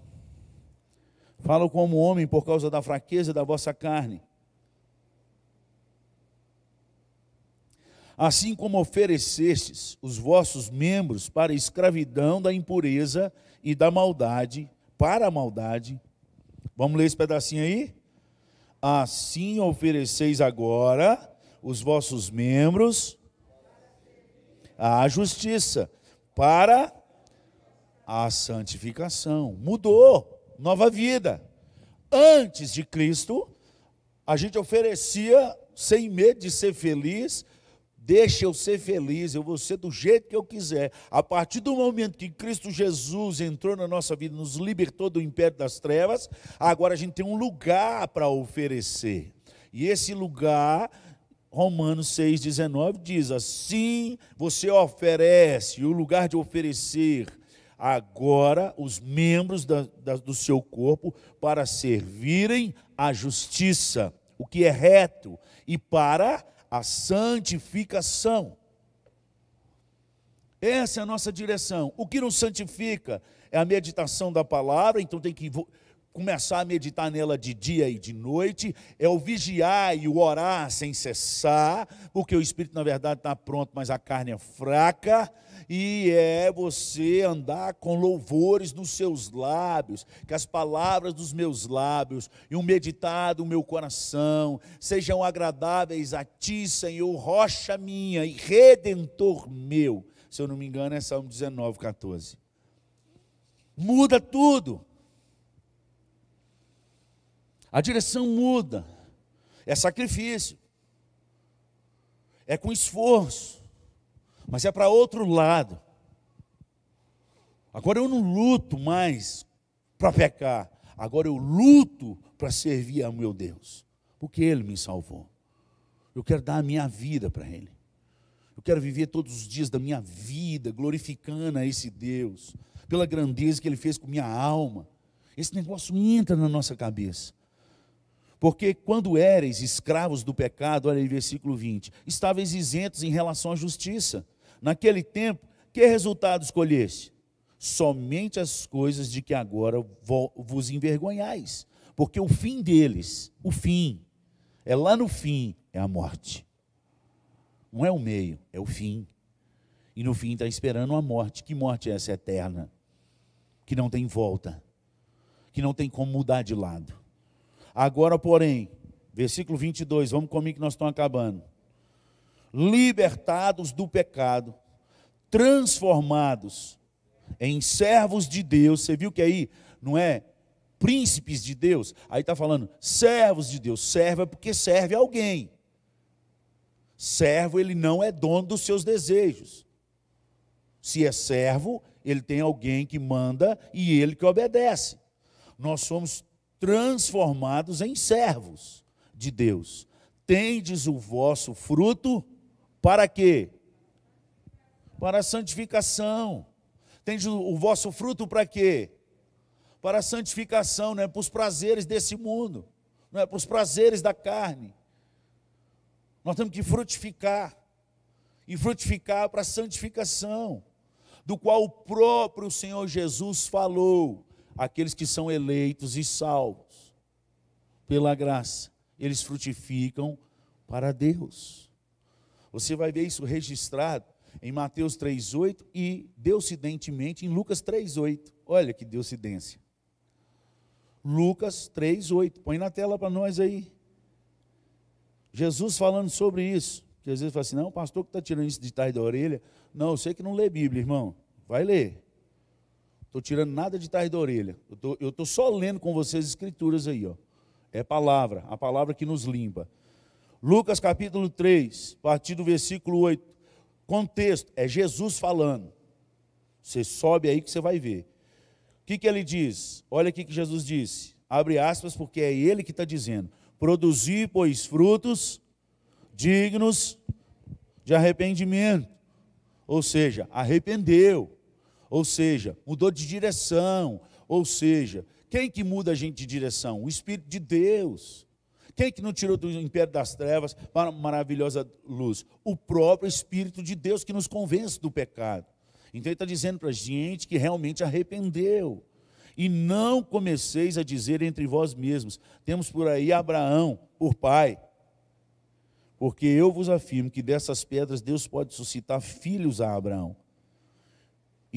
Fala como homem por causa da fraqueza da vossa carne. Assim como oferecestes os vossos membros para a escravidão da impureza e da maldade, para a maldade. Vamos ler esse pedacinho aí? Assim ofereceis agora os vossos membros à justiça, para a santificação. Mudou, nova vida. Antes de Cristo, a gente oferecia sem medo de ser feliz, deixa eu ser feliz, eu vou ser do jeito que eu quiser. A partir do momento que Cristo Jesus entrou na nossa vida, nos libertou do império das trevas, agora a gente tem um lugar para oferecer. E esse lugar Romanos 6,19 diz: Assim você oferece, o lugar de oferecer agora os membros da, da, do seu corpo para servirem à justiça, o que é reto, e para a santificação. Essa é a nossa direção. O que nos santifica é a meditação da palavra, então tem que começar a meditar nela de dia e de noite, é o vigiar e o orar sem cessar, porque o espírito, na verdade, está pronto, mas a carne é fraca e é você andar com louvores nos seus lábios, que as palavras dos meus lábios e o meditar do meu coração sejam agradáveis a ti, Senhor, rocha minha e redentor meu. Se eu não me engano, é Salmo 19, 14. Muda tudo. A direção muda. É sacrifício. É com esforço. Mas é para outro lado. Agora eu não luto mais para pecar. Agora eu luto para servir ao meu Deus. Porque Ele me salvou. Eu quero dar a minha vida para Ele. Eu quero viver todos os dias da minha vida glorificando a esse Deus, pela grandeza que Ele fez com minha alma. Esse negócio entra na nossa cabeça. Porque quando éreis escravos do pecado, olha aí versículo 20, estáveis isentos em relação à justiça. Naquele tempo, que resultado escolheste? Somente as coisas de que agora vos envergonhais. Porque o fim deles, o fim, é lá no fim, é a morte. Não é o meio, é o fim. E no fim está esperando a morte. Que morte é essa eterna? Que não tem volta. Que não tem como mudar de lado. Agora, porém, versículo 22, vamos comigo que nós estamos acabando. Libertados do pecado, transformados em servos de Deus. Você viu que aí não é príncipes de Deus? Aí está falando servos de Deus. Servo é porque serve alguém. Servo, ele não é dono dos seus desejos. Se é servo, ele tem alguém que manda e ele que obedece. Nós somos transformados em servos de Deus. Tendes o vosso fruto para quê? Para a santificação. Tendes o vosso fruto para quê? Para a santificação, não é para os prazeres desse mundo, não é para os prazeres da carne. Nós temos que frutificar, e frutificar para a santificação, do qual o próprio Senhor Jesus falou aqueles que são eleitos e salvos pela graça, eles frutificam para Deus. Você vai ver isso registrado em Mateus 3:8 e deucidentemente em Lucas 3:8. Olha que deucidência. Lucas 3:8. Põe na tela para nós aí. Jesus falando sobre isso. Que às vezes fala assim: "Não, o pastor que está tirando isso de trás da orelha". Não, eu sei que não lê Bíblia, irmão. Vai ler. Estou tirando nada de trás da orelha. Eu estou só lendo com vocês as escrituras aí. Ó. É palavra, a palavra que nos limpa. Lucas capítulo 3, a partir do versículo 8. Contexto, é Jesus falando. Você sobe aí que você vai ver. O que, que ele diz? Olha o que Jesus disse. Abre aspas, porque é ele que está dizendo. Produzir, pois, frutos dignos de arrependimento. Ou seja, arrependeu ou seja, mudou de direção, ou seja, quem que muda a gente de direção? O Espírito de Deus. Quem que não tirou do império das trevas para uma maravilhosa luz? O próprio Espírito de Deus que nos convence do pecado. Então ele está dizendo para a gente que realmente arrependeu. E não comeceis a dizer entre vós mesmos: temos por aí Abraão por pai. Porque eu vos afirmo que dessas pedras Deus pode suscitar filhos a Abraão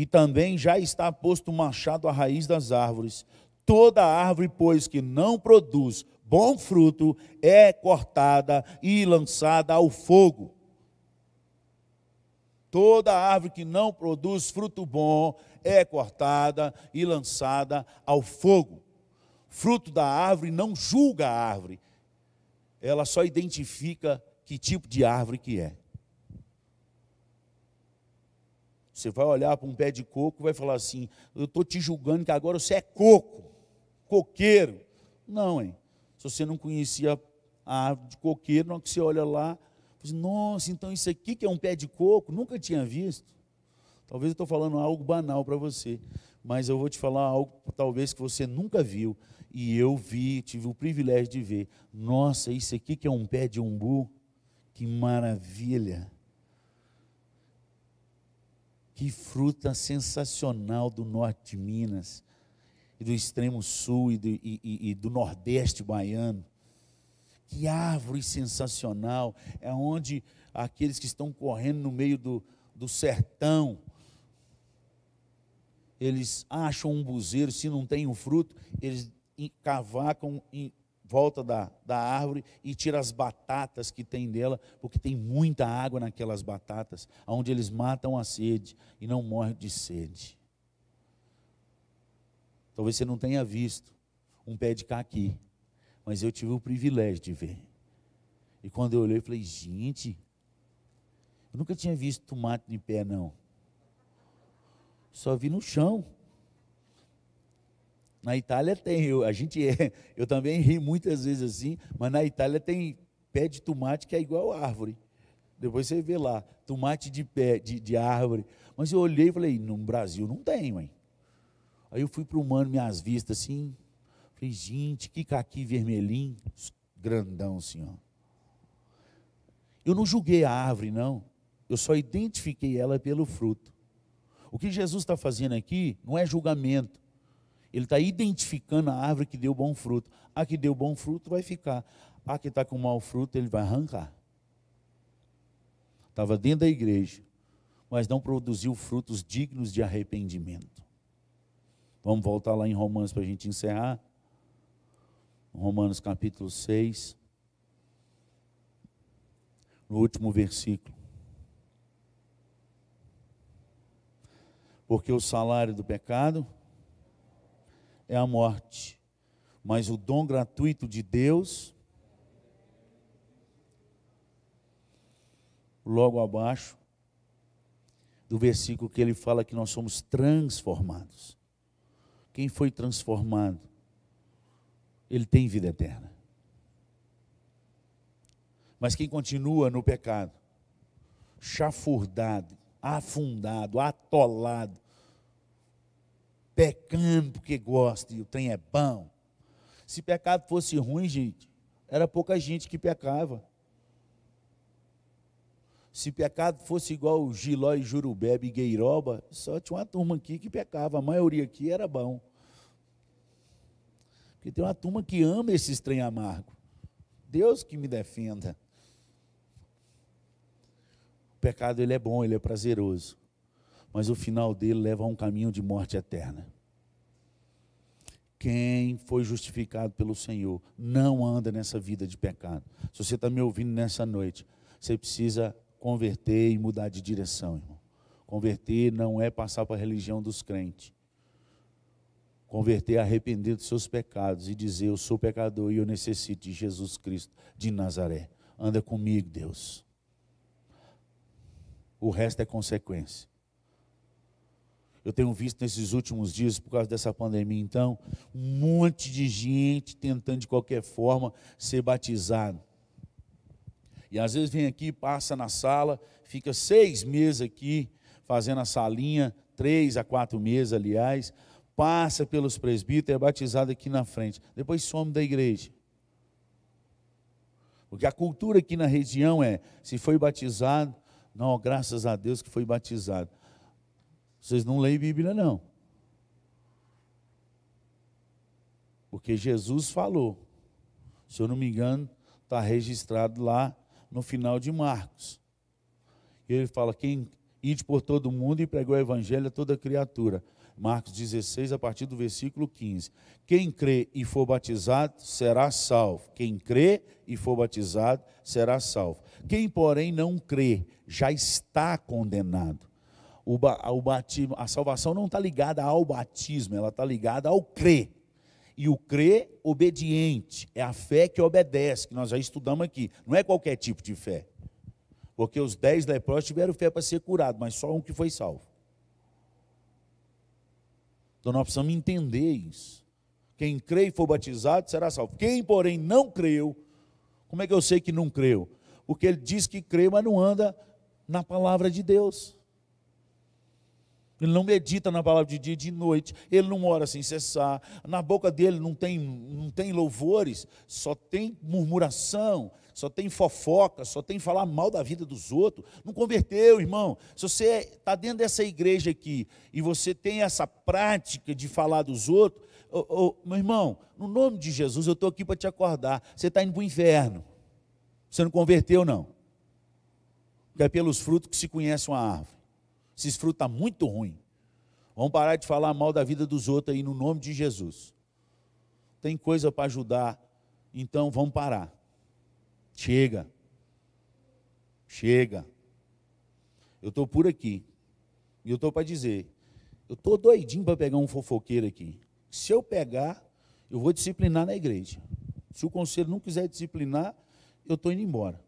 e também já está posto o machado à raiz das árvores. Toda árvore, pois, que não produz bom fruto, é cortada e lançada ao fogo. Toda árvore que não produz fruto bom é cortada e lançada ao fogo. Fruto da árvore não julga a árvore, ela só identifica que tipo de árvore que é. Você vai olhar para um pé de coco e vai falar assim: Eu estou te julgando que agora você é coco, coqueiro. Não, hein? Se você não conhecia a árvore de coqueiro, não que você olha lá, você, nossa, então isso aqui que é um pé de coco, nunca tinha visto. Talvez eu estou falando algo banal para você, mas eu vou te falar algo talvez que você nunca viu. E eu vi, tive o privilégio de ver. Nossa, isso aqui que é um pé de umbu, que maravilha. Que fruta sensacional do norte de Minas, e do extremo sul e do, e, e, e do nordeste baiano. Que árvore sensacional, é onde aqueles que estão correndo no meio do, do sertão, eles acham um buzeiro, se não tem um fruto, eles cavacam volta da, da árvore e tira as batatas que tem dela, porque tem muita água naquelas batatas, onde eles matam a sede e não morrem de sede. Talvez você não tenha visto um pé de caqui, mas eu tive o privilégio de ver. E quando eu olhei, eu falei, gente, Eu nunca tinha visto tomate de pé, não. Só vi no chão. Na Itália tem, eu, a gente é, eu também ri muitas vezes assim, mas na Itália tem pé de tomate que é igual árvore. Depois você vê lá, tomate de pé, de, de árvore. Mas eu olhei e falei, no Brasil não tem, mãe. Aí eu fui para o mano, minhas vistas assim. Falei, gente, que caqui vermelhinho, grandão assim, ó. Eu não julguei a árvore, não. Eu só identifiquei ela pelo fruto. O que Jesus está fazendo aqui não é julgamento. Ele está identificando a árvore que deu bom fruto. A que deu bom fruto vai ficar. A que está com mau fruto, ele vai arrancar. Estava dentro da igreja, mas não produziu frutos dignos de arrependimento. Vamos voltar lá em Romanos para a gente encerrar. Romanos capítulo 6, no último versículo. Porque o salário do pecado é a morte, mas o dom gratuito de Deus, logo abaixo do versículo que ele fala que nós somos transformados. Quem foi transformado, ele tem vida eterna. Mas quem continua no pecado, chafurdado, afundado, atolado, pecando porque gosta e o trem é bom. Se pecado fosse ruim, gente, era pouca gente que pecava. Se pecado fosse igual Giló e Jurubebe e Gueiroba, só tinha uma turma aqui que pecava, a maioria aqui era bom. Porque tem uma turma que ama esses trem amargo. Deus que me defenda. O pecado ele é bom, ele é prazeroso mas o final dele leva a um caminho de morte eterna. Quem foi justificado pelo Senhor não anda nessa vida de pecado. Se você está me ouvindo nessa noite, você precisa converter e mudar de direção, irmão. Converter não é passar para a religião dos crentes. Converter é arrepender dos seus pecados e dizer: Eu sou pecador e eu necessito de Jesus Cristo de Nazaré. Anda comigo, Deus. O resto é consequência. Eu tenho visto nesses últimos dias, por causa dessa pandemia, então, um monte de gente tentando de qualquer forma ser batizado. E às vezes vem aqui, passa na sala, fica seis meses aqui, fazendo a salinha, três a quatro meses, aliás, passa pelos presbíteros, é batizado aqui na frente, depois some da igreja. Porque a cultura aqui na região é: se foi batizado, não, graças a Deus que foi batizado. Vocês não leem Bíblia, não. Porque Jesus falou. Se eu não me engano, está registrado lá no final de Marcos. E ele fala: quem ide por todo o mundo e pregou o evangelho a toda criatura. Marcos 16, a partir do versículo 15. Quem crê e for batizado será salvo. Quem crê e for batizado será salvo. Quem, porém, não crê já está condenado o, o batismo, a salvação não está ligada ao batismo, ela está ligada ao crer. E o crer obediente, é a fé que obedece, que nós já estudamos aqui. Não é qualquer tipo de fé. Porque os dez leprosos tiveram fé para ser curados, mas só um que foi salvo. Então nós precisamos entender isso. Quem crê e for batizado será salvo. Quem, porém, não creu, como é que eu sei que não creu? Porque ele diz que crê, mas não anda na palavra de Deus. Ele não medita na palavra de dia e de noite, ele não ora sem cessar, na boca dele não tem, não tem louvores, só tem murmuração, só tem fofoca, só tem falar mal da vida dos outros. Não converteu, irmão. Se você está dentro dessa igreja aqui e você tem essa prática de falar dos outros, oh, oh, meu irmão, no nome de Jesus, eu estou aqui para te acordar. Você está indo para o inferno. Você não converteu, não. Porque é pelos frutos que se conhece uma árvore. Esses frutos estão muito ruim. Vamos parar de falar mal da vida dos outros aí no nome de Jesus. Tem coisa para ajudar, então vamos parar. Chega. Chega. Eu estou por aqui. E eu estou para dizer. Eu estou doidinho para pegar um fofoqueiro aqui. Se eu pegar, eu vou disciplinar na igreja. Se o conselho não quiser disciplinar, eu estou indo embora.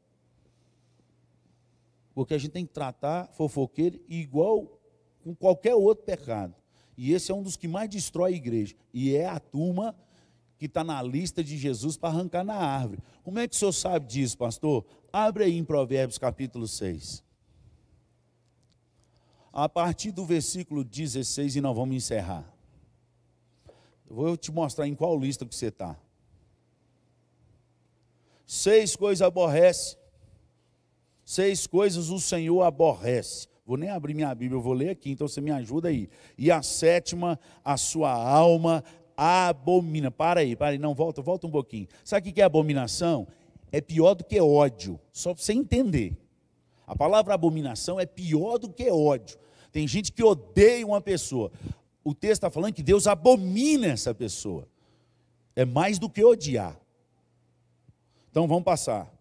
Porque a gente tem que tratar fofoqueiro igual com qualquer outro pecado. E esse é um dos que mais destrói a igreja. E é a turma que está na lista de Jesus para arrancar na árvore. Como é que o senhor sabe disso, pastor? Abre aí em Provérbios capítulo 6. A partir do versículo 16, e nós vamos encerrar. Eu vou te mostrar em qual lista que você está. Seis coisas aborrece. Seis coisas o Senhor aborrece. Vou nem abrir minha Bíblia, eu vou ler aqui, então você me ajuda aí. E a sétima, a sua alma abomina. Para aí, para aí, não, volta, volta um pouquinho. Sabe o que é abominação? É pior do que ódio, só para você entender. A palavra abominação é pior do que ódio. Tem gente que odeia uma pessoa. O texto está falando que Deus abomina essa pessoa. É mais do que odiar. Então vamos passar.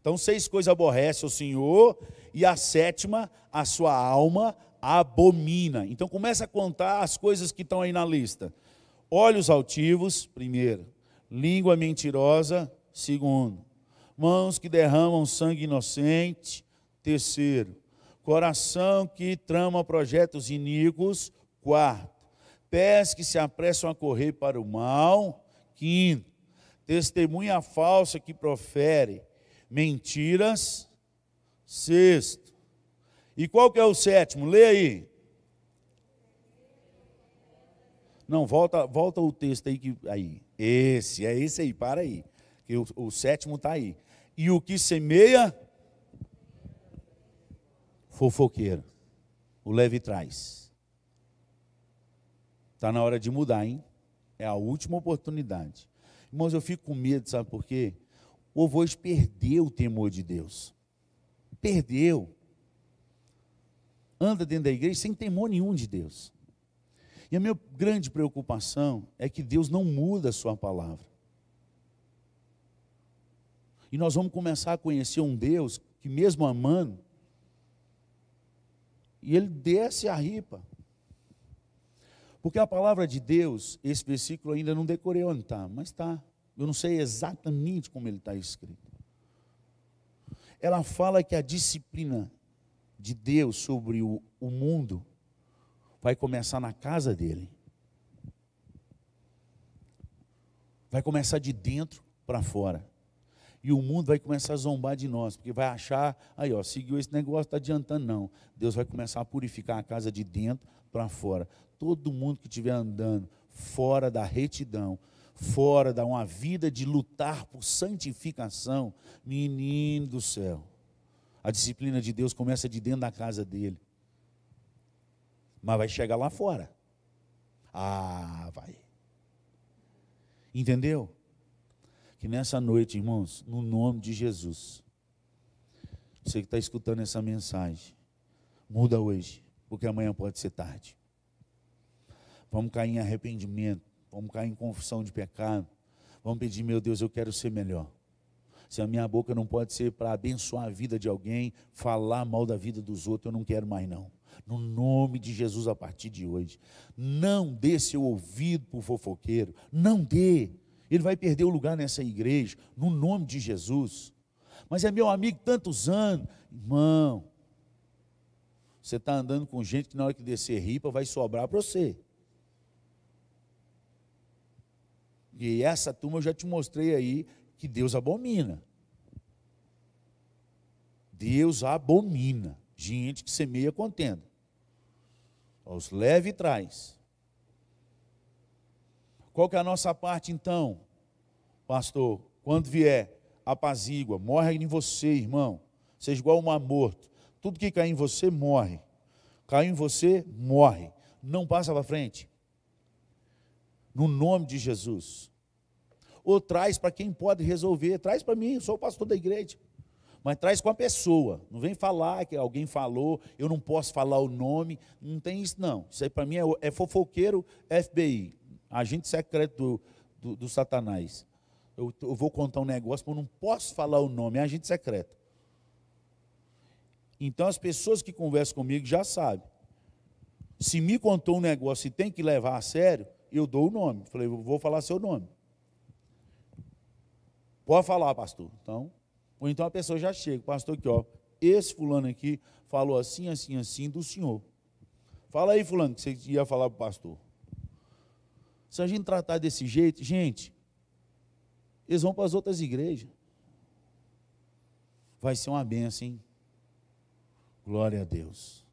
Então, seis coisas aborrece o Senhor, e a sétima, a sua alma abomina. Então começa a contar as coisas que estão aí na lista. Olhos altivos, primeiro. Língua mentirosa, segundo. Mãos que derramam sangue inocente, terceiro. Coração que trama projetos iníquos, quarto. Pés que se apressam a correr para o mal, quinto. Testemunha falsa que profere mentiras, sexto. E qual que é o sétimo? Lê aí. Não, volta, volta o texto aí que aí. Esse, é esse aí, para aí. Que o, o sétimo está aí. E o que semeia fofoqueiro. O leve traz. Está na hora de mudar, hein? É a última oportunidade. Irmãos, eu fico com medo, sabe por quê? O avô perdeu o temor de Deus. Perdeu. Anda dentro da igreja sem temor nenhum de Deus. E a minha grande preocupação é que Deus não muda a sua palavra. E nós vamos começar a conhecer um Deus que, mesmo amando, e ele desce a ripa. Porque a palavra de Deus, esse versículo ainda não decorei onde está, mas está. Eu não sei exatamente como ele está escrito. Ela fala que a disciplina de Deus sobre o, o mundo vai começar na casa dele. Vai começar de dentro para fora. E o mundo vai começar a zombar de nós, porque vai achar, aí ó, seguiu esse negócio, está adiantando, não. Deus vai começar a purificar a casa de dentro para fora. Todo mundo que estiver andando fora da retidão, fora da uma vida de lutar por santificação, menino do céu. A disciplina de Deus começa de dentro da casa dele mas vai chegar lá fora. Ah, vai. Entendeu? Que nessa noite, irmãos, no nome de Jesus, você que está escutando essa mensagem, muda hoje, porque amanhã pode ser tarde. Vamos cair em arrependimento, vamos cair em confissão de pecado, vamos pedir, meu Deus, eu quero ser melhor. Se a minha boca não pode ser para abençoar a vida de alguém, falar mal da vida dos outros, eu não quero mais não no nome de Jesus a partir de hoje. Não dê seu ouvido para o fofoqueiro, não dê. Ele vai perder o lugar nessa igreja, no nome de Jesus. Mas é meu amigo tantos anos, irmão. Você está andando com gente que na hora que descer ripa vai sobrar para você. E essa turma eu já te mostrei aí que Deus abomina. Deus abomina gente que semeia contenda os leve e traz. Qual que é a nossa parte então, pastor? Quando vier, apazigua, morre em você, irmão. Seja igual um morto. Tudo que cai em você, morre. Caiu em você, morre. Não passa para frente. No nome de Jesus. Ou traz para quem pode resolver. Traz para mim, eu sou o pastor da igreja mas traz com a pessoa. Não vem falar que alguém falou, eu não posso falar o nome. Não tem isso, não. Isso aí para mim é, é, fofoqueiro FBI, agente secreto do, do, do Satanás. Eu, eu, vou contar um negócio, mas eu não posso falar o nome, é agente secreto. Então as pessoas que conversam comigo já sabem. Se me contou um negócio e tem que levar a sério, eu dou o nome. Falei, vou falar seu nome. Pode falar, pastor. Então, ou então a pessoa já chega, pastor, aqui, ó, esse fulano aqui falou assim, assim, assim do senhor. Fala aí, fulano, que você ia falar para o pastor. Se a gente tratar desse jeito, gente, eles vão para as outras igrejas. Vai ser uma benção, hein? Glória a Deus.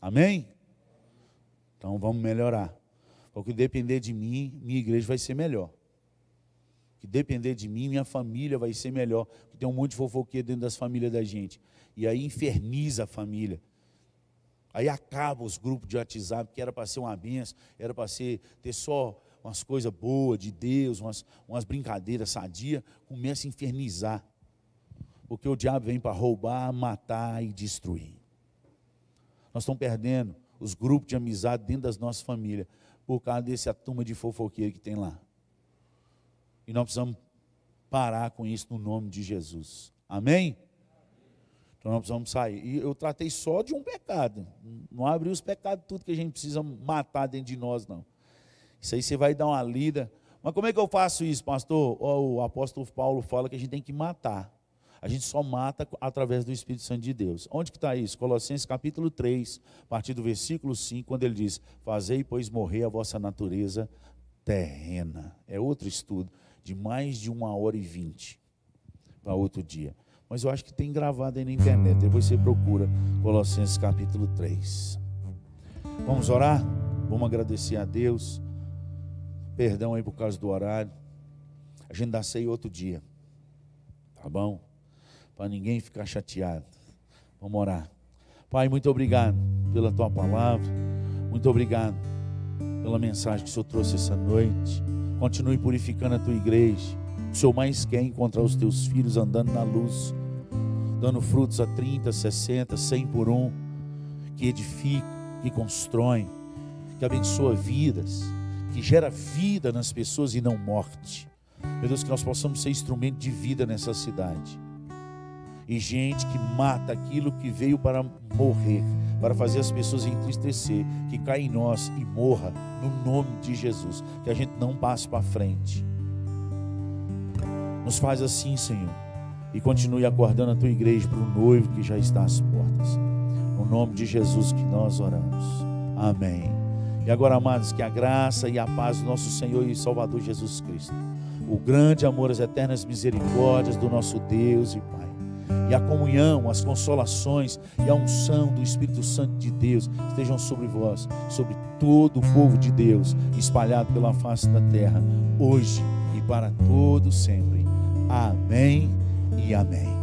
Amém? Então vamos melhorar. Porque depender de mim, minha igreja vai ser melhor. Que depender de mim, minha família vai ser melhor. Porque tem um monte de fofoqueiro dentro das famílias da gente. E aí inferniza a família. Aí acaba os grupos de WhatsApp, que era para ser uma benção, era para ser ter só umas coisas boas de Deus, umas, umas brincadeiras sadias, começa a infernizar. Porque o diabo vem para roubar, matar e destruir. Nós estamos perdendo os grupos de amizade dentro das nossas famílias por causa desse turma de fofoqueiro que tem lá. E nós precisamos parar com isso no nome de Jesus. Amém? Então nós precisamos sair. E eu tratei só de um pecado. Não abri os pecados tudo que a gente precisa matar dentro de nós, não. Isso aí você vai dar uma lida. Mas como é que eu faço isso, pastor? O apóstolo Paulo fala que a gente tem que matar. A gente só mata através do Espírito Santo de Deus. Onde que está isso? Colossenses capítulo 3, a partir do versículo 5, quando ele diz: Fazei, pois, morrer a vossa natureza terrena. É outro estudo, de mais de uma hora e vinte, para outro dia mas eu acho que tem gravado aí na internet. Depois você procura Colossenses capítulo 3. Vamos orar? Vamos agradecer a Deus. Perdão aí por causa do horário. A gente dá ceia outro dia. Tá bom? Para ninguém ficar chateado. Vamos orar. Pai, muito obrigado pela tua palavra. Muito obrigado pela mensagem que o Senhor trouxe essa noite. Continue purificando a tua igreja o Senhor mais quer encontrar os teus filhos andando na luz, dando frutos a 30, 60, 100 por um, que edifica, que constrói, que abençoa vidas, que gera vida nas pessoas e não morte. Meu Deus, que nós possamos ser instrumento de vida nessa cidade. E gente que mata aquilo que veio para morrer, para fazer as pessoas entristecer, que caia em nós e morra no nome de Jesus, que a gente não passe para frente nos faz assim, Senhor. E continue aguardando a tua igreja para o noivo que já está às portas. No nome de Jesus que nós oramos. Amém. E agora, amados, que a graça e a paz do nosso Senhor e Salvador Jesus Cristo, o grande amor, as eternas misericórdias do nosso Deus e Pai, e a comunhão, as consolações e a unção do Espírito Santo de Deus estejam sobre vós, sobre todo o povo de Deus, espalhado pela face da terra, hoje e para todo sempre. Amém e amém.